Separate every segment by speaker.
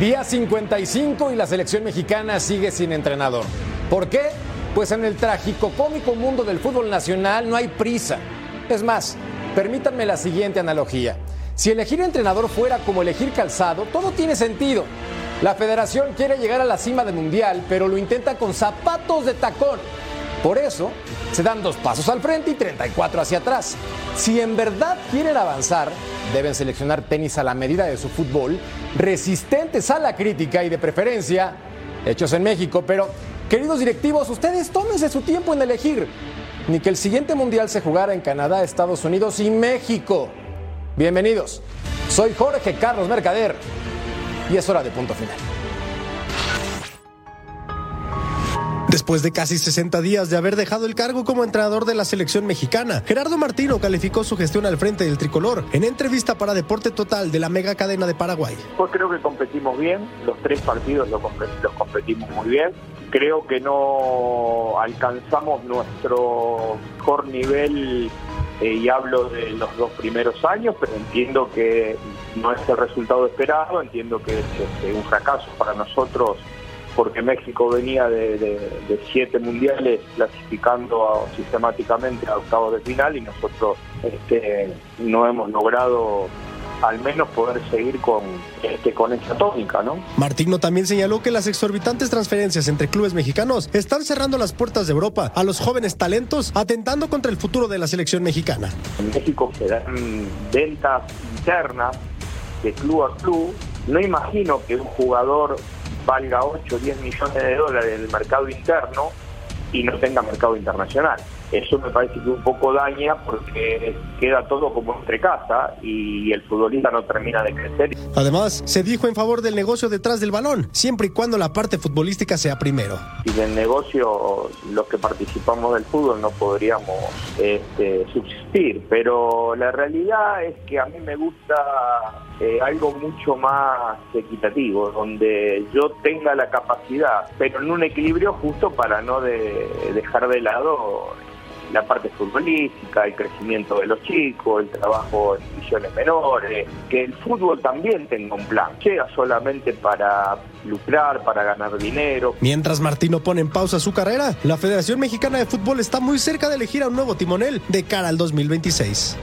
Speaker 1: Día 55 y la selección mexicana sigue sin entrenador. ¿Por qué? Pues en el trágico cómico mundo del fútbol nacional no hay prisa. Es más, permítanme la siguiente analogía. Si elegir entrenador fuera como elegir calzado, todo tiene sentido. La federación quiere llegar a la cima del mundial, pero lo intenta con zapatos de tacón. Por eso, se dan dos pasos al frente y 34 hacia atrás. Si en verdad quieren avanzar, deben seleccionar tenis a la medida de su fútbol, resistentes a la crítica y de preferencia, hechos en México, pero queridos directivos, ustedes tómense su tiempo en elegir. Ni que el siguiente mundial se jugara en Canadá, Estados Unidos y México. Bienvenidos. Soy Jorge Carlos Mercader y es hora de punto final.
Speaker 2: Después de casi 60 días de haber dejado el cargo como entrenador de la selección mexicana, Gerardo Martino calificó su gestión al frente del tricolor en entrevista para Deporte Total de la mega cadena de Paraguay.
Speaker 3: Pues creo que competimos bien, los tres partidos los, competimos muy bien. Creo que no alcanzamos nuestro mejor nivel eh, y hablo de los dos primeros años, pero entiendo que no es el resultado esperado, entiendo que es este, un fracaso para nosotros porque México venía de, siete mundiales clasificando sistemáticamente a octavos de final y nosotros este, no hemos logrado al menos poder seguir con, este, con esta tónica, ¿no?
Speaker 2: Martino también señaló que las exorbitantes transferencias entre clubes mexicanos están cerrando las puertas de Europa a los jóvenes talentos, atentando contra el futuro de la selección mexicana.
Speaker 3: En México se dan ventas internas de club a club. No imagino que un jugador valga 8 o 10 millones de dólares en el mercado interno y no tenga mercado internacional. Eso me parece que un poco daña porque queda todo como entre casa y el futbolista no termina de crecer.
Speaker 2: Además, se dijo en favor del negocio detrás del balón, siempre y cuando la parte futbolística sea primero.
Speaker 3: Sin el negocio, los que participamos del fútbol no podríamos este, subsistir, pero la realidad es que a mí me gusta eh, algo mucho más equitativo, donde yo tenga la capacidad, pero en un equilibrio justo para no dejar de lado la parte futbolística, el crecimiento de los chicos, el trabajo en divisiones menores, que el fútbol también tenga un plan, llega solamente para lucrar, para ganar dinero.
Speaker 2: Mientras Martino pone en pausa su carrera, la Federación Mexicana de Fútbol está muy cerca de elegir a un nuevo timonel de cara al 2026.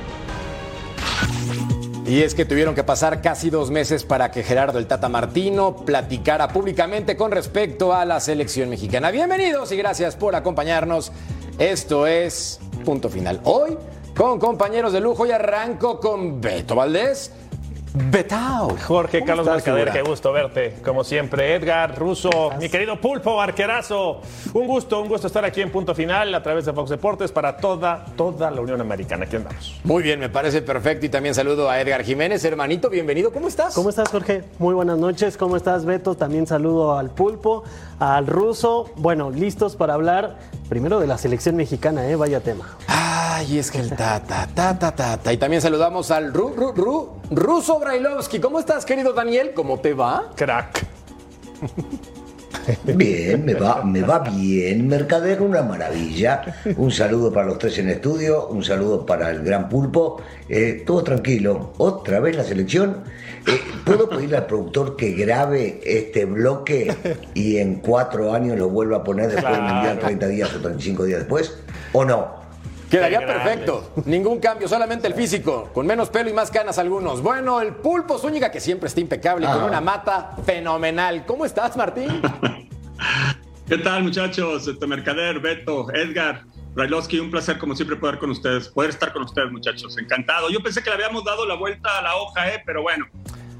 Speaker 1: Y es que tuvieron que pasar casi dos meses para que Gerardo el Tata Martino platicara públicamente con respecto a la selección mexicana. Bienvenidos y gracias por acompañarnos esto es Punto Final. Hoy, con compañeros de lujo, y arranco con Beto Valdés. Betao.
Speaker 4: Jorge Carlos Mercader, qué gusto verte. Como siempre, Edgar, Russo, mi querido Pulpo, arquerazo. Un gusto, un gusto estar aquí en punto final a través de Fox Deportes para toda, toda la Unión Americana. Aquí andamos.
Speaker 1: Muy bien, me parece perfecto. Y también saludo a Edgar Jiménez, hermanito, bienvenido. ¿Cómo estás?
Speaker 5: ¿Cómo estás, Jorge? Muy buenas noches. ¿Cómo estás, Beto? También saludo al Pulpo, al Ruso. Bueno, listos para hablar primero de la selección mexicana, ¿eh? Vaya tema.
Speaker 1: Ay, es que el ta, ta, ta, ta, ta, ta. Y también saludamos al Ru, Ru, Ru, Ruso Brailovsky. ¿Cómo estás, querido Daniel? ¿Cómo te va?
Speaker 4: Crack.
Speaker 6: Bien, me va, me va bien, Mercader, una maravilla. Un saludo para los tres en estudio, un saludo para el gran pulpo. Eh, todo tranquilo. Otra vez la selección. Eh, ¿Puedo pedirle al productor que grabe este bloque y en cuatro años lo vuelva a poner después del Mundial 30 días o 35 días después? ¿O no?
Speaker 1: Quedaría perfecto. Ningún cambio, solamente el físico. Con menos pelo y más canas algunos. Bueno, el pulpo Zúñiga, que siempre está impecable, con una mata fenomenal. ¿Cómo estás, Martín?
Speaker 7: ¿Qué tal, muchachos? Este Mercader, Beto, Edgar. Brailovsky, un placer como siempre poder con ustedes, poder estar con ustedes, muchachos. Encantado. Yo pensé que le habíamos dado la vuelta a la hoja, ¿eh? pero bueno,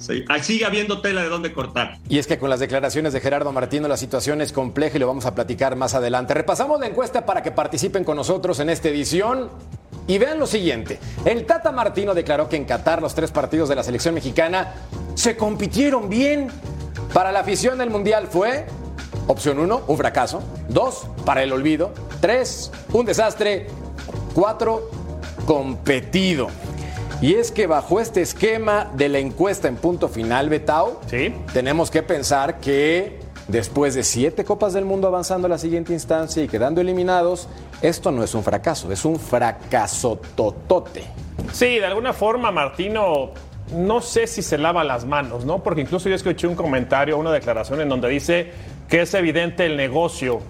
Speaker 7: Sí, sigue habiendo tela de dónde cortar.
Speaker 1: Y es que con las declaraciones de Gerardo Martino la situación es compleja y lo vamos a platicar más adelante. Repasamos la encuesta para que participen con nosotros en esta edición. Y vean lo siguiente, el Tata Martino declaró que en Qatar los tres partidos de la selección mexicana se compitieron bien. Para la afición del Mundial fue, opción 1, un fracaso, 2, para el olvido, 3, un desastre, 4, competido. Y es que bajo este esquema de la encuesta en punto final, Betao,
Speaker 4: ¿Sí?
Speaker 1: tenemos que pensar que después de siete Copas del Mundo avanzando a la siguiente instancia y quedando eliminados, esto no es un fracaso, es un fracaso totote.
Speaker 4: Sí, de alguna forma Martino no sé si se lava las manos, ¿no? Porque incluso yo escuché un comentario, una declaración en donde dice que es evidente el negocio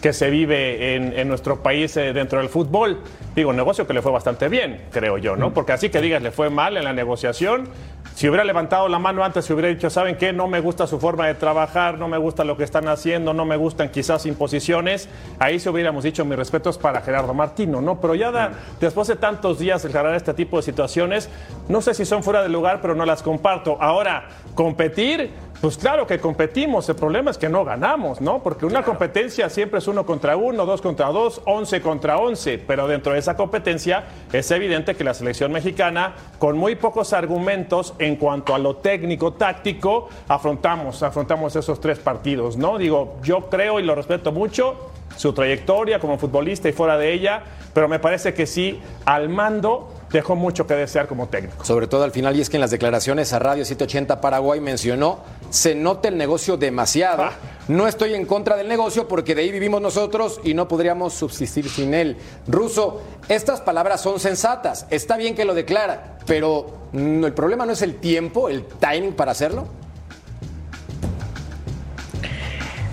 Speaker 4: que se vive en, nuestro país eh, dentro del fútbol. Digo, un negocio que le fue bastante bien, creo yo, ¿no? Mm. Porque así que digas, le fue mal en la negociación. Si hubiera levantado la mano antes, si hubiera dicho, ¿saben qué? No me gusta su forma de trabajar, no me gusta lo que están haciendo, no me gustan quizás imposiciones. Ahí se hubiéramos dicho, mis respetos para Gerardo Martino, ¿no? Pero ya da, después de tantos días el generar este tipo de situaciones, no sé si son fuera de lugar, pero no las comparto. Ahora, competir pues claro que competimos, el problema es que no ganamos, ¿no? Porque una competencia siempre es uno contra uno, dos contra dos, once contra once, pero dentro de esa competencia es evidente que la selección mexicana, con muy pocos argumentos en cuanto a lo técnico, táctico, afrontamos, afrontamos esos tres partidos, ¿no? Digo, yo creo y lo respeto mucho, su trayectoria como futbolista y fuera de ella, pero me parece que sí, al mando dejó mucho que desear como técnico.
Speaker 1: Sobre todo al final, y es que en las declaraciones a Radio 780 Paraguay mencionó, se nota el negocio demasiado. Ah. No estoy en contra del negocio porque de ahí vivimos nosotros y no podríamos subsistir sin él. Ruso, estas palabras son sensatas, está bien que lo declara, pero el problema no es el tiempo, el timing para hacerlo.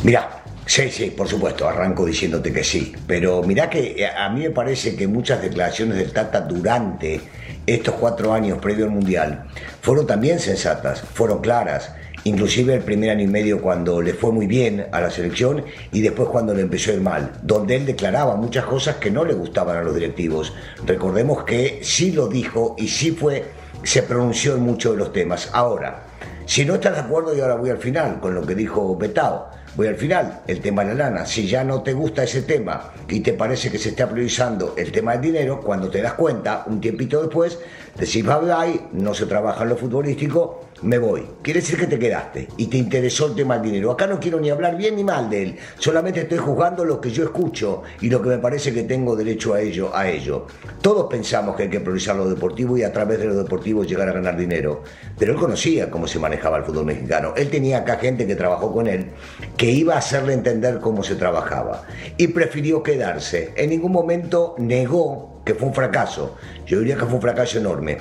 Speaker 6: Mira, Sí, sí, por supuesto, arranco diciéndote que sí, pero mirá que eh, a mí me parece que muchas declaraciones del Tata durante estos cuatro años previo al Mundial fueron también sensatas, fueron claras, inclusive el primer año y medio cuando le fue muy bien a la selección y después cuando le empezó a ir mal, donde él declaraba muchas cosas que no le gustaban a los directivos. Recordemos que sí lo dijo y sí fue, se pronunció en muchos de los temas. Ahora, si no estás de acuerdo, y ahora voy al final con lo que dijo Betao, Voy al final, el tema de la lana. Si ya no te gusta ese tema y te parece que se está priorizando el tema del dinero, cuando te das cuenta, un tiempito después, decís bye bye, no se trabaja en lo futbolístico, me voy. Quiere decir que te quedaste y te interesó el tema del dinero. Acá no quiero ni hablar bien ni mal de él, solamente estoy juzgando lo que yo escucho y lo que me parece que tengo derecho a ello. A ello. Todos pensamos que hay que priorizar lo deportivo y a través de lo deportivo llegar a ganar dinero, pero él conocía cómo se manejaba el fútbol mexicano. Él tenía acá gente que trabajó con él, que iba a hacerle entender cómo se trabajaba y prefirió quedarse. En ningún momento negó que fue un fracaso. Yo diría que fue un fracaso enorme.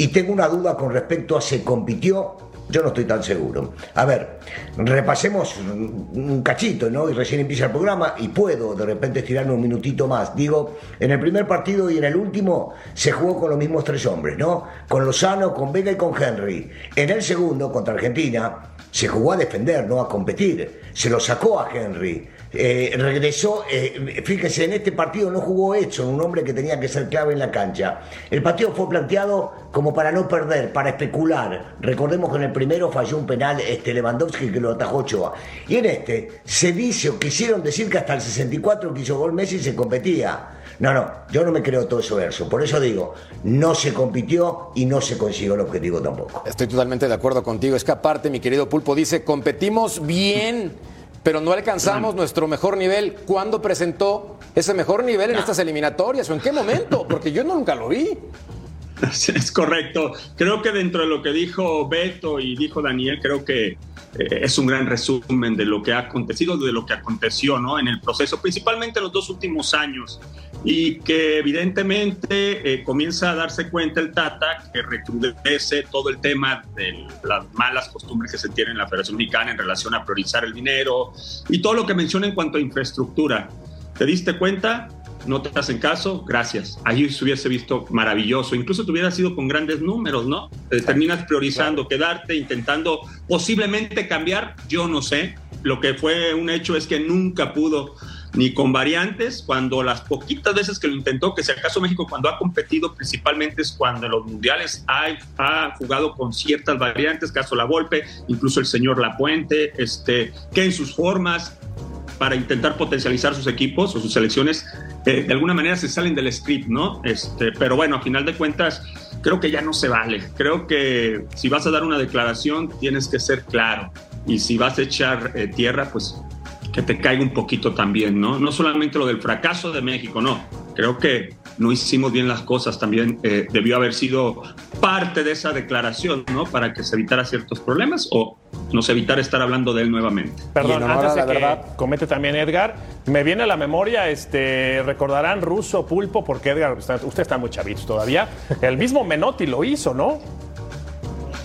Speaker 6: Y tengo una duda con respecto a se compitió, yo no estoy tan seguro. A ver, repasemos un cachito, ¿no? Y recién empieza el programa y puedo de repente estirarme un minutito más. Digo, en el primer partido y en el último se jugó con los mismos tres hombres, ¿no? Con Lozano, con Vega y con Henry. En el segundo, contra Argentina, se jugó a defender, no a competir. Se lo sacó a Henry. Eh, regresó, eh, fíjese, en este partido no jugó Edson, un hombre que tenía que ser clave en la cancha. El partido fue planteado como para no perder, para especular. Recordemos que en el primero falló un penal este Lewandowski que lo atajó Ochoa. Y en este se dice o quisieron decir que hasta el 64 que hizo gol Messi se competía. No, no, yo no me creo todo eso verso. Por eso digo, no se compitió y no se consiguió el objetivo tampoco.
Speaker 1: Estoy totalmente de acuerdo contigo. Es que aparte, mi querido Pulpo dice, competimos bien pero no alcanzamos nuestro mejor nivel. ¿Cuándo presentó ese mejor nivel en estas eliminatorias o en qué momento? Porque yo nunca lo vi.
Speaker 7: Es correcto. Creo que dentro de lo que dijo Beto y dijo Daniel, creo que eh, es un gran resumen de lo que ha acontecido, de lo que aconteció ¿no? en el proceso, principalmente en los dos últimos años y que evidentemente eh, comienza a darse cuenta el Tata que recrudece todo el tema de las malas costumbres que se tienen en la Federación Mexicana en relación a priorizar el dinero y todo lo que menciona en cuanto a infraestructura. ¿Te diste cuenta? No te hacen caso, gracias. Ahí se hubiese visto maravilloso. Incluso te hubiera sido con grandes números, ¿no? terminas priorizando, quedarte, intentando posiblemente cambiar, yo no sé. Lo que fue un hecho es que nunca pudo ni con variantes, cuando las poquitas veces que lo intentó, que si acaso México cuando ha competido principalmente es cuando en los mundiales ha, ha jugado con ciertas variantes, caso La Volpe, incluso el señor Lapuente, este, que en sus formas para intentar potencializar sus equipos o sus selecciones, eh, de alguna manera se salen del script, ¿no? Este, pero bueno, a final de cuentas, creo que ya no se vale. Creo que si vas a dar una declaración, tienes que ser claro. Y si vas a echar eh, tierra, pues que te caiga un poquito también, ¿no? No solamente lo del fracaso de México, no. Creo que no hicimos bien las cosas también. Eh, debió haber sido parte de esa declaración, ¿no? Para que se evitara ciertos problemas o nos evitara estar hablando de él nuevamente.
Speaker 4: Perdón, antes de que verdad. comete también Edgar, me viene a la memoria, este, recordarán Ruso Pulpo, porque Edgar, usted está muy chavito todavía. El mismo Menotti lo hizo, ¿no?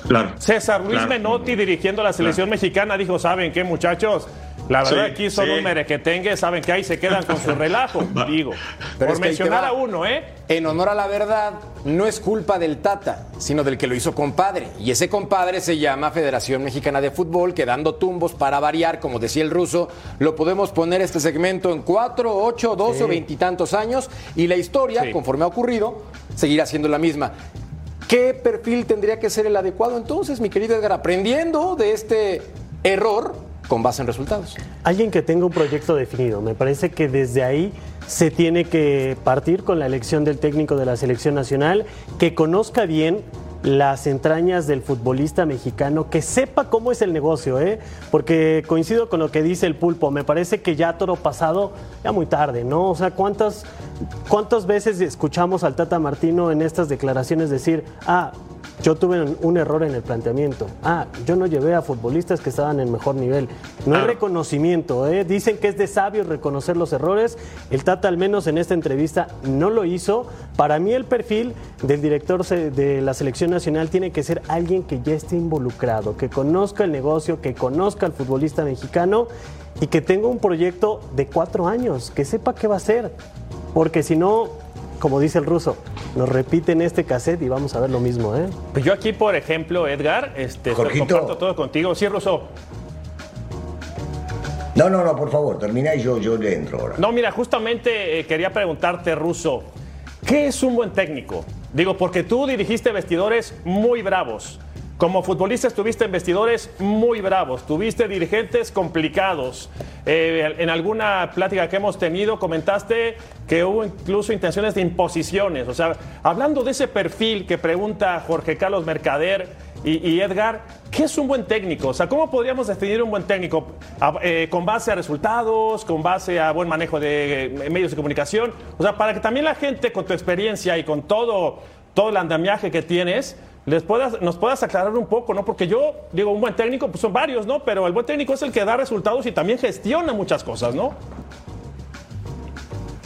Speaker 7: Claro.
Speaker 4: César Luis Menotti dirigiendo la selección mexicana dijo, ¿saben qué muchachos? La verdad aquí son sí. un merequetengue, saben que ahí se quedan con su relajo, digo. Pero por mencionar a uno, ¿eh?
Speaker 1: En honor a la verdad, no es culpa del Tata, sino del que lo hizo compadre. Y ese compadre se llama Federación Mexicana de Fútbol, que dando tumbos para variar, como decía el ruso, lo podemos poner este segmento en cuatro, ocho, doce o veintitantos años. Y la historia, conforme ha ocurrido, seguirá siendo la misma. ¿Qué perfil tendría que ser el adecuado entonces, mi querido Edgar? Aprendiendo de este error con base en resultados.
Speaker 5: Alguien que tenga un proyecto definido. Me parece que desde ahí se tiene que partir con la elección del técnico de la selección nacional, que conozca bien las entrañas del futbolista mexicano, que sepa cómo es el negocio, ¿eh? porque coincido con lo que dice el pulpo, me parece que ya todo pasado, ya muy tarde, ¿no? O sea, ¿cuántas, cuántas veces escuchamos al Tata Martino en estas declaraciones decir, ah, yo tuve un error en el planteamiento. Ah, yo no llevé a futbolistas que estaban en mejor nivel. No hay reconocimiento. ¿eh? Dicen que es de sabio reconocer los errores. El Tata, al menos en esta entrevista, no lo hizo. Para mí, el perfil del director de la selección nacional tiene que ser alguien que ya esté involucrado, que conozca el negocio, que conozca al futbolista mexicano y que tenga un proyecto de cuatro años, que sepa qué va a hacer. Porque si no, como dice el ruso, nos repiten este cassette y vamos a ver lo mismo, ¿eh?
Speaker 4: Pues yo aquí, por ejemplo, Edgar, este, comparto todo contigo. Sí, ruso.
Speaker 6: No, no, no, por favor, termina y yo, yo le entro ahora.
Speaker 4: No, mira, justamente eh, quería preguntarte, Ruso, ¿qué es un buen técnico? Digo, porque tú dirigiste vestidores muy bravos. Como futbolista estuviste en vestidores muy bravos, tuviste dirigentes complicados. Eh, en alguna plática que hemos tenido comentaste que hubo incluso intenciones de imposiciones. O sea, hablando de ese perfil que pregunta Jorge Carlos Mercader y, Edgar, ¿qué es un buen técnico? O sea, ¿cómo podríamos definir un buen técnico? Eh, ¿Con base a resultados? ¿Con base a buen manejo de eh, medios de comunicación? O sea, para que también la gente con tu experiencia y con todo, todo el andamiaje que tienes les puedas, nos puedas aclarar un poco, ¿no? Porque yo digo, un buen técnico, pues son varios, ¿no? Pero el buen técnico es el que da resultados y también gestiona muchas cosas, ¿no?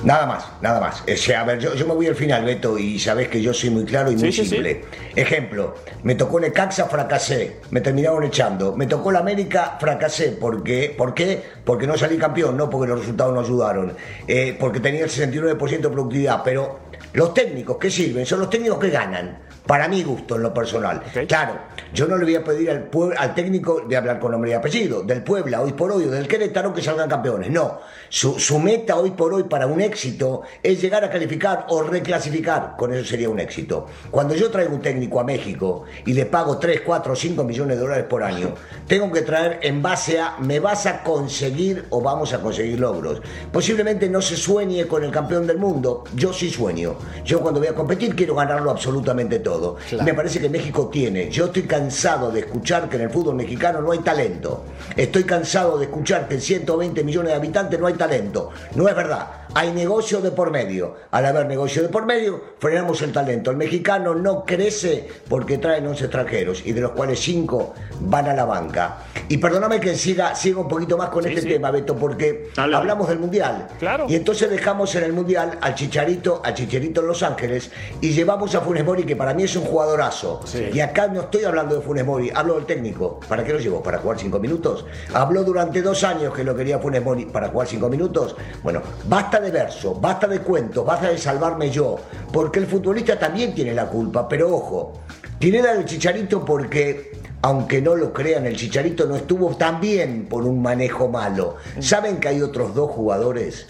Speaker 6: Nada más, nada más. O sea, a ver, yo, yo, me voy al final, Beto, y sabes que yo soy muy claro y muy sí, simple. Sí, sí. Ejemplo, me tocó Necaxa, fracasé, me terminaron echando. Me tocó la América, fracasé. ¿Por qué? ¿Por qué? Porque no salí campeón, no porque los resultados no ayudaron. Eh, porque tenía el 69% de productividad. Pero los técnicos que sirven son los técnicos que ganan para mi gusto en lo personal. Okay. Claro, yo no le voy a pedir al, al técnico de hablar con nombre y apellido, del Puebla hoy por hoy o del Querétaro que salgan campeones. No, su, su, meta hoy por hoy para un éxito es llegar a calificar o reclasificar. Con eso sería un éxito. Cuando yo traigo un técnico a México y le pago 3, 4 o 5 millones de dólares por año, tengo que traer en base a me vas a conseguir o vamos a conseguir logros. Posiblemente no se sueñe con el campeón del mundo, yo sí sueño. Yo cuando voy a competir quiero ganarlo absolutamente todo. Claro. Me parece que México tiene. Yo estoy cansado de escuchar que en el fútbol mexicano no hay talento. Estoy cansado de escuchar que en 120 millones de habitantes no hay talento. No es verdad. Hay negocio de por medio. Al haber negocio de por medio, frenamos el talento. El mexicano no crece porque traen 11 extranjeros y de los cuales 5 van a la banca. Y perdóname que siga, siga un poquito más con sí, este sí. tema, Beto, porque Dale. hablamos del Mundial.
Speaker 4: Claro.
Speaker 6: Y entonces dejamos en el Mundial al Chicharito, al Chicharito en Los Ángeles y llevamos a Funes Mori, que para mí es un jugadorazo. Sí. Y acá no estoy hablando de Funes Mori, hablo del técnico. ¿Para qué lo llevo? ¿Para jugar 5 minutos? Habló durante dos años que lo quería Funes Mori para jugar 5 minutos. Bueno, basta de verso, basta de cuentos, basta de salvarme yo, porque el futbolista también tiene la culpa, pero ojo, tiene la del Chicharito porque aunque no lo crean, el Chicharito no estuvo tan bien por un manejo malo. ¿Saben que hay otros dos jugadores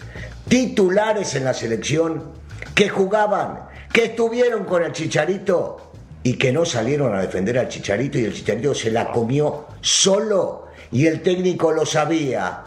Speaker 6: titulares en la selección que jugaban, que estuvieron con el Chicharito y que no salieron a defender al Chicharito y el Chicharito se la comió solo y el técnico lo sabía?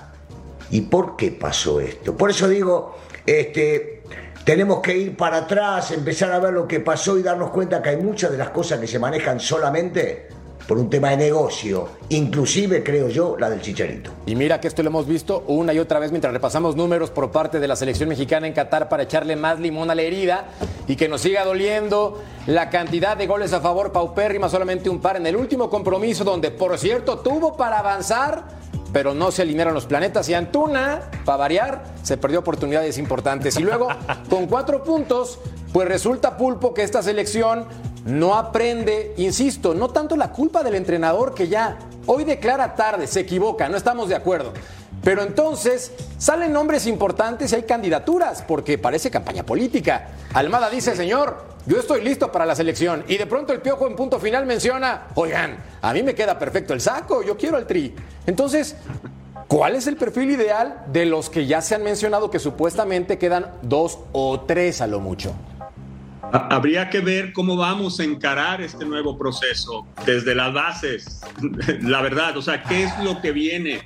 Speaker 6: ¿Y por qué pasó esto? Por eso digo, este, tenemos que ir para atrás, empezar a ver lo que pasó y darnos cuenta que hay muchas de las cosas que se manejan solamente por un tema de negocio, inclusive creo yo la del chicharito.
Speaker 1: Y mira que esto lo hemos visto una y otra vez mientras repasamos números por parte de la selección mexicana en Qatar para echarle más limón a la herida y que nos siga doliendo la cantidad de goles a favor paupérrima, solamente un par en el último compromiso donde por cierto tuvo para avanzar pero no se alinearon los planetas y Antuna, para variar, se perdió oportunidades importantes. Y luego, con cuatro puntos, pues resulta pulpo que esta selección no aprende, insisto, no tanto la culpa del entrenador que ya hoy declara tarde, se equivoca, no estamos de acuerdo. Pero entonces salen nombres importantes y hay candidaturas, porque parece campaña política. Almada dice, señor, yo estoy listo para la selección. Y de pronto el piojo en punto final menciona, oigan, a mí me queda perfecto el saco, yo quiero el tri. Entonces, ¿cuál es el perfil ideal de los que ya se han mencionado que supuestamente quedan dos o tres a lo mucho?
Speaker 7: Habría que ver cómo vamos a encarar este nuevo proceso desde las bases, la verdad, o sea, qué es lo que viene.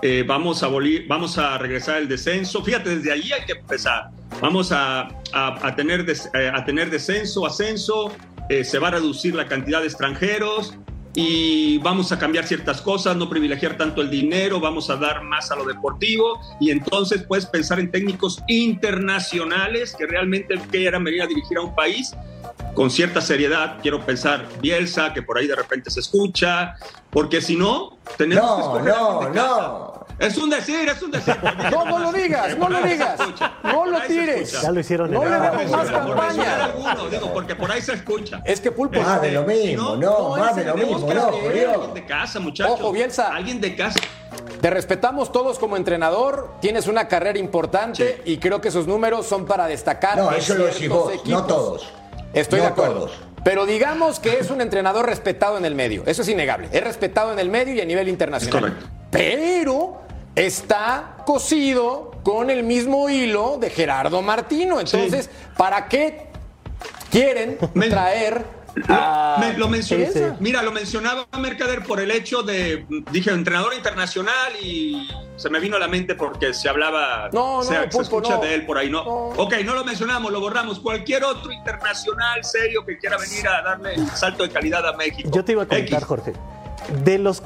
Speaker 7: Eh, vamos, a vamos a regresar al descenso. Fíjate, desde allí hay que empezar. Vamos a, a, tener, eh, a tener descenso, ascenso, eh, se va a reducir la cantidad de extranjeros, y vamos a cambiar ciertas cosas, no privilegiar tanto el dinero, vamos a dar más a lo deportivo y entonces puedes pensar en técnicos internacionales que realmente quieran venir a dirigir a un país con cierta seriedad. Quiero pensar Bielsa, que por ahí de repente se escucha, porque si no, tenemos
Speaker 6: que No, no, no.
Speaker 7: Es un decir, es un decir.
Speaker 1: No, no lo digas, no lo digas. No lo tires.
Speaker 5: Ya lo hicieron.
Speaker 1: No le damos más
Speaker 7: campaña. Alguno, digo, porque por ahí se escucha.
Speaker 1: Es que Pulpo...
Speaker 6: Más de lo mismo, no, más de lo mismo, no,
Speaker 7: Alguien de casa, muchachos.
Speaker 1: Ojo, Bielsa.
Speaker 7: Alguien de casa.
Speaker 1: Te respetamos todos como entrenador, tienes una carrera importante y creo que esos números son para destacar.
Speaker 6: No, eso lo decís vos, no todos.
Speaker 1: Estoy de acuerdo. Pero digamos que es un entrenador respetado en el medio. Eso es innegable. Es respetado en el medio y a nivel internacional.
Speaker 7: correcto.
Speaker 1: Pero está cosido con el mismo hilo de Gerardo Martino. Entonces, ¿para qué quieren traer
Speaker 7: lo, Mira, lo mencionaba Mercader por el hecho de, dije, entrenador internacional y se me vino a la mente porque se hablaba,
Speaker 1: no,
Speaker 7: se, escucha de él por ahí, ¿no? Ok, no lo mencionamos, lo borramos. Cualquier otro internacional serio que quiera venir a darle el salto de calidad a México.
Speaker 5: Yo te iba a comentar, Jorge, de los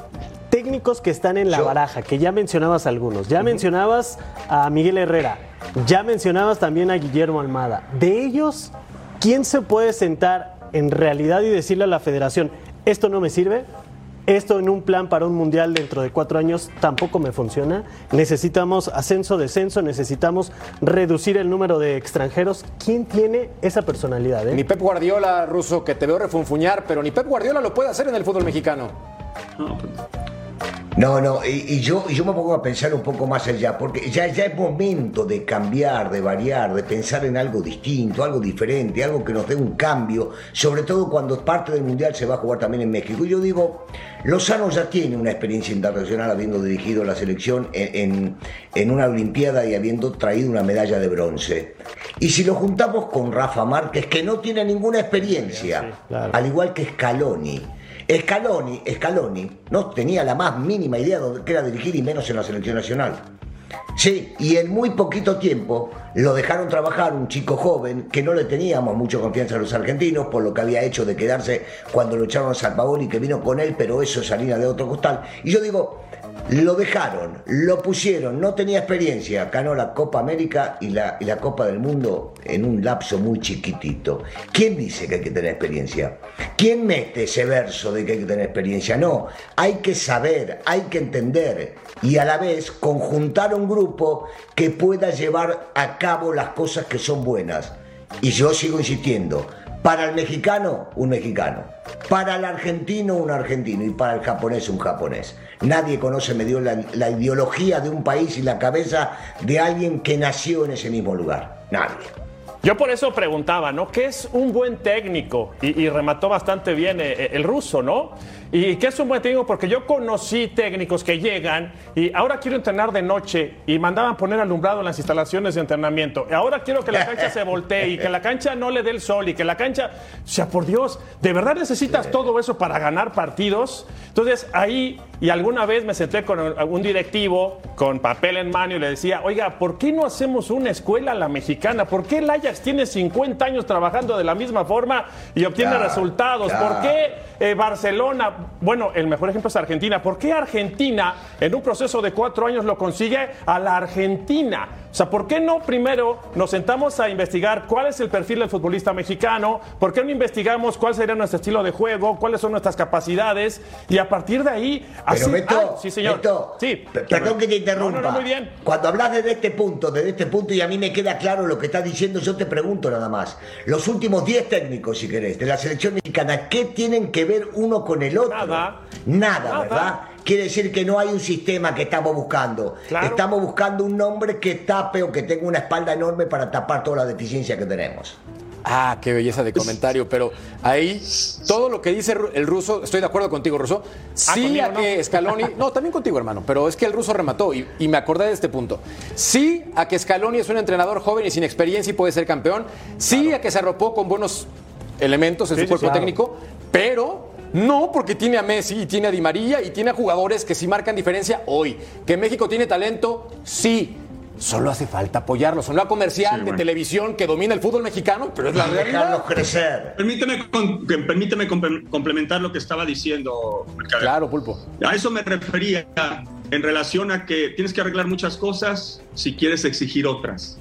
Speaker 5: técnicos que están en la baraja, que ya mencionabas algunos, ya mencionabas a Miguel Herrera, ya mencionabas también a Guillermo Almada. De ellos, ¿quién se puede sentar en realidad y decirle a la federación, esto no me sirve, esto en un plan para un mundial dentro de cuatro años tampoco me funciona. Necesitamos ascenso, descenso, necesitamos reducir el número de extranjeros. ¿Quién tiene esa personalidad? Eh?
Speaker 1: Ni Pep Guardiola, ruso, que te veo refunfuñar, pero ni Pep Guardiola lo puede hacer en el fútbol mexicano.
Speaker 6: No, pues, no, no, y, yo, yo me pongo a pensar un poco más allá, porque ya, ya es momento de cambiar, de variar, de pensar en algo distinto, algo diferente, algo que nos dé un cambio, sobre todo cuando parte del Mundial se va a jugar también en México. Y yo digo, Lozano ya tiene una experiencia internacional habiendo dirigido la selección en, en, una Olimpiada y habiendo traído una medalla de bronce. Y si lo juntamos con Rafa Márquez, que no tiene ninguna experiencia, al igual que Scaloni, Scaloni, Scaloni no tenía la más mínima idea de qué era dirigir y menos en la selección nacional. Sí, y en muy poquito tiempo lo dejaron trabajar un chico joven que no le teníamos mucha confianza a los argentinos por lo que había hecho de quedarse cuando lo echaron a y que vino con él, pero eso salía de otro costal. Y yo digo, lo dejaron, lo pusieron, no tenía experiencia, ganó la Copa América y la, y la Copa del Mundo en un lapso muy chiquitito. ¿Quién dice que hay que tener experiencia? ¿Quién mete ese verso de que hay que tener experiencia? No, hay que saber, hay que entender y a la vez conjuntar un grupo que pueda llevar a cabo las cosas que son buenas. Y yo sigo insistiendo, para el mexicano, un mexicano. Para el argentino, un argentino. Y para el japonés, un japonés. Nadie conoce medio la, la ideología de un país y la cabeza de alguien que nació en ese mismo lugar. Nadie.
Speaker 4: Yo por eso preguntaba, ¿no? ¿Qué es un buen técnico? Y, remató bastante bien eh, el ruso, ¿no? ¿Y qué es un buen técnico? Porque yo conocí técnicos que llegan y ahora quiero entrenar de noche y mandaban poner alumbrado en las instalaciones de entrenamiento. Ahora quiero que la cancha se voltee y que la cancha no le dé el sol y que la cancha, o sea, por Dios, ¿de verdad necesitas todo eso para ganar partidos? Entonces ahí, y alguna vez me senté con un directivo con papel en mano y le decía, oiga, ¿por qué no hacemos una escuela a la mexicana? ¿Por qué el Ajax tiene 50 años trabajando de la misma forma y obtiene resultados? ¿Por qué eh, Barcelona bueno, el mejor ejemplo es Argentina. ¿Por qué Argentina en un proceso de cuatro años lo consigue a la Argentina? O sea, ¿por qué no primero nos sentamos a investigar cuál es el perfil del futbolista mexicano? ¿Por qué no investigamos cuál sería nuestro estilo de juego? ¿Cuáles son nuestras capacidades? Y a partir de ahí...
Speaker 6: Pero
Speaker 4: Beto, sí, señor.
Speaker 6: sí, perdón que te interrumpa. muy bien. Cuando hablas desde este punto, desde este punto, y a mí me queda claro lo que estás diciendo, yo te pregunto nada más. Los últimos 10 técnicos, si querés, de la selección mexicana, ¿qué tienen que ver uno con el otro?
Speaker 4: Nada.
Speaker 6: Nada, ¿verdad? Quiere decir que no hay un sistema que estamos buscando. Estamos buscando un nombre que tape o que tenga una espalda enorme para tapar toda la deficiencia que tenemos.
Speaker 1: Ah, qué belleza de comentario, pero ahí todo lo que dice el ruso, estoy de acuerdo contigo, ruso. Ah, sí a que Scaloni, no, también contigo, hermano, pero es que el ruso remató y, me acordé de este punto. Sí a que Scaloni es un entrenador joven y sin experiencia y puede ser campeón. Sí a que se arropó con buenos elementos en su cuerpo técnico, pero no, porque tiene a Messi y tiene a Di María y tiene a jugadores que sí marcan diferencia hoy. ¿Que México tiene talento? Sí. Solo hace falta apoyarlo. Son la comercial de televisión que domina el fútbol mexicano, pero es la realidad.
Speaker 6: crecer.
Speaker 7: Permíteme, permíteme complementar lo que estaba diciendo.
Speaker 1: Claro, Pulpo.
Speaker 7: A eso me refería en relación a que tienes que arreglar muchas cosas si quieres exigir otras.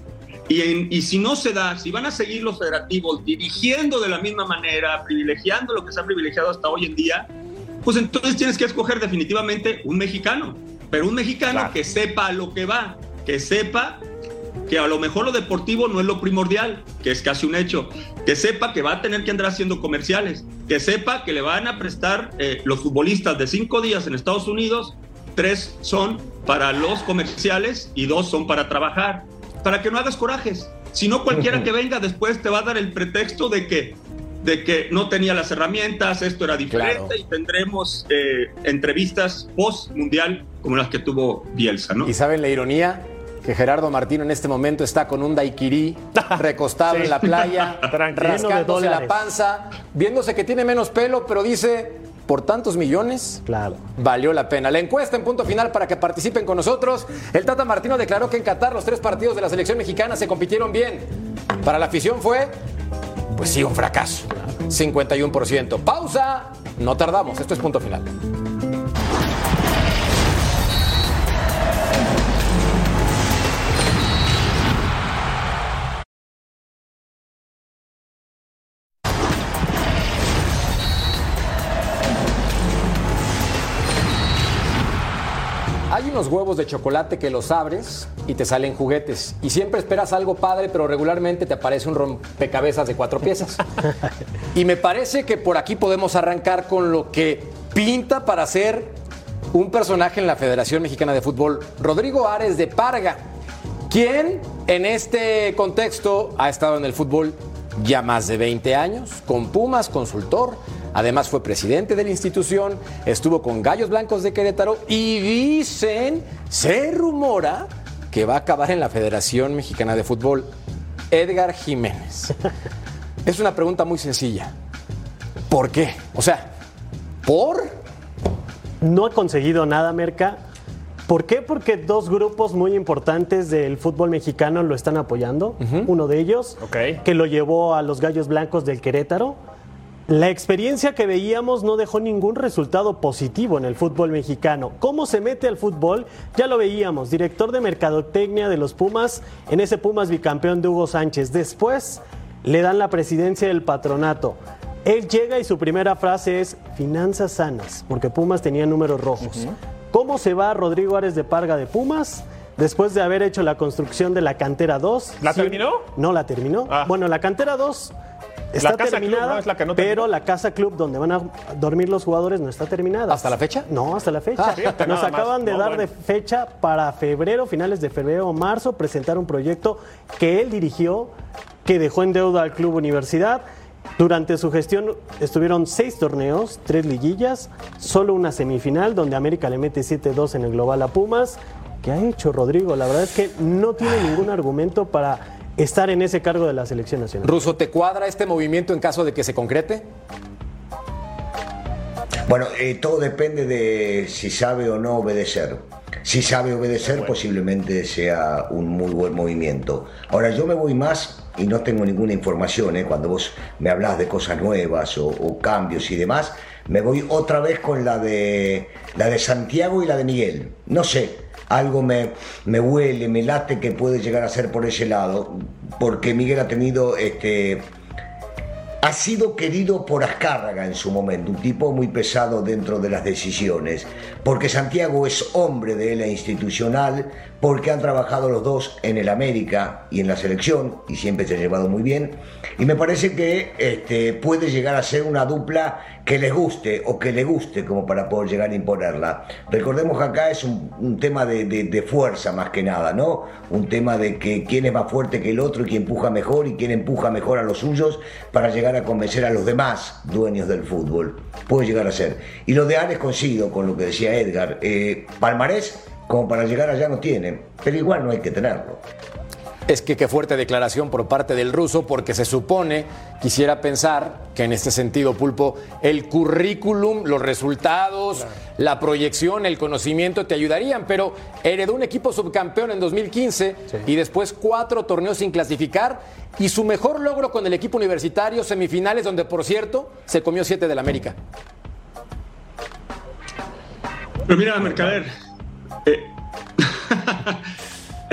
Speaker 7: Y, si no se da, si van a seguir los federativos dirigiendo de la misma manera, privilegiando lo que se ha privilegiado hasta hoy en día, pues entonces tienes que escoger definitivamente un mexicano, pero un mexicano que sepa a lo que va, que sepa que a lo mejor lo deportivo no es lo primordial, que es casi un hecho, que sepa que va a tener que andar haciendo comerciales, que sepa que le van a prestar eh, los futbolistas de cinco días en Estados Unidos, tres son para los comerciales y dos son para trabajar para que no hagas corajes. Si no, cualquiera que venga después te va a dar el pretexto de que, de que no tenía las herramientas, esto era diferente y tendremos eh, entrevistas post-mundial como las que tuvo Bielsa, ¿no?
Speaker 1: ¿Y saben la ironía? que Gerardo Martino en este momento está con un daiquiri recostado en la playa, rascándose la panza, viéndose que tiene menos pelo, pero dice, por tantos millones,
Speaker 5: claro.
Speaker 1: valió la pena. La encuesta en punto final para que participen con nosotros. El Tata Martino declaró que en Qatar los tres partidos de la selección mexicana se compitieron bien. Para la afición fue, pues sí, un fracaso. 51%. Pausa. No tardamos. Esto es punto final. Unos huevos de chocolate que los abres y te salen juguetes. Y siempre esperas algo padre, pero regularmente te aparece un rompecabezas de cuatro piezas. y me parece que por aquí podemos arrancar con lo que pinta para ser un personaje en la Federación Mexicana de Fútbol, Rodrigo Ares de Parga, quien en este contexto ha estado en el fútbol ya más de 20 años, con Pumas, consultor, Además fue presidente de la institución, estuvo con Gallos Blancos de Querétaro y dicen, se rumora que va a acabar en la Federación Mexicana de Fútbol. Edgar Jiménez. Es una pregunta muy sencilla. ¿Por qué? O sea, ¿por?
Speaker 5: No ha conseguido nada, Merca. ¿Por qué? Porque dos grupos muy importantes del fútbol mexicano lo están apoyando. Uno de ellos, que lo llevó a los Gallos Blancos del Querétaro, la experiencia que veíamos no dejó ningún resultado positivo en el fútbol mexicano. ¿Cómo se mete al fútbol? Ya lo veíamos, director de mercadotecnia de los Pumas, en ese Pumas bicampeón de Hugo Sánchez. Después le dan la presidencia del patronato. Él llega y su primera frase es finanzas sanas, porque Pumas tenía números rojos. ¿Cómo se va Rodrigo Ares de Parga de Pumas? Después de haber hecho la construcción de la cantera 2.
Speaker 4: ¿La terminó?
Speaker 5: No la terminó. Ah. Bueno, la cantera 2 está
Speaker 4: La casa
Speaker 5: terminada,
Speaker 4: club, ¿no? Es la que no
Speaker 5: pero
Speaker 4: terminó.
Speaker 5: la casa club donde van a dormir los jugadores no está terminada.
Speaker 1: ¿Hasta la fecha?
Speaker 5: No, hasta la fecha.
Speaker 1: Ah,
Speaker 4: fíjate,
Speaker 5: Nos
Speaker 4: más.
Speaker 5: acaban de
Speaker 4: No,
Speaker 5: dar
Speaker 4: bueno.
Speaker 5: de fecha para febrero, finales de febrero o marzo, presentar un proyecto que él dirigió, que dejó en deuda al Club Universidad. Durante su gestión estuvieron seis torneos, tres liguillas, solo una semifinal donde América le mete 7-2 en el global a Pumas. ¿Qué ha hecho Rodrigo? La verdad es que no tiene ningún argumento para estar en ese cargo de la selección nacional.
Speaker 1: Ruso, ¿te cuadra este movimiento en caso de que se concrete?
Speaker 6: Bueno, eh, todo depende de si sabe o no obedecer. Si sabe obedecer, posiblemente sea un muy buen movimiento. Ahora, yo me voy más, y no tengo ninguna información, ¿eh? cuando vos me hablas de cosas nuevas o, o cambios y demás, me voy otra vez con la de, la de Santiago y la de Miguel. No sé, algo me, me huele, me late que puede llegar a ser por ese lado, porque Miguel ha tenido este, ha sido querido por Azcárraga en su momento, un tipo muy pesado dentro de las decisiones, porque Santiago es hombre de la institucional, porque han trabajado los dos en el América y en la selección, y siempre se han llevado muy bien, y me parece que este, puede llegar a ser una dupla que les guste o que le guste como para poder llegar a imponerla. Recordemos que acá es un, tema de, de- de fuerza más que nada, ¿no? Un tema de que quién es más fuerte que el otro y quién empuja mejor y quién empuja mejor a los suyos para llegar a convencer a los demás dueños del fútbol. Puede llegar a ser. Y lo de Ares coincido con lo que decía Edgar. Eh, Palmarés, como para llegar allá no tiene, pero igual no hay que tenerlo.
Speaker 1: Es que qué fuerte declaración por parte del ruso, porque se supone, quisiera pensar que en este sentido, Pulpo, el currículum, los resultados, la proyección, el conocimiento te ayudarían, pero heredó un equipo subcampeón en 2015 y después cuatro torneos sin clasificar y su mejor logro con el equipo universitario, semifinales, donde por cierto se comió siete del América.
Speaker 7: Pero mira, Mercader, eh,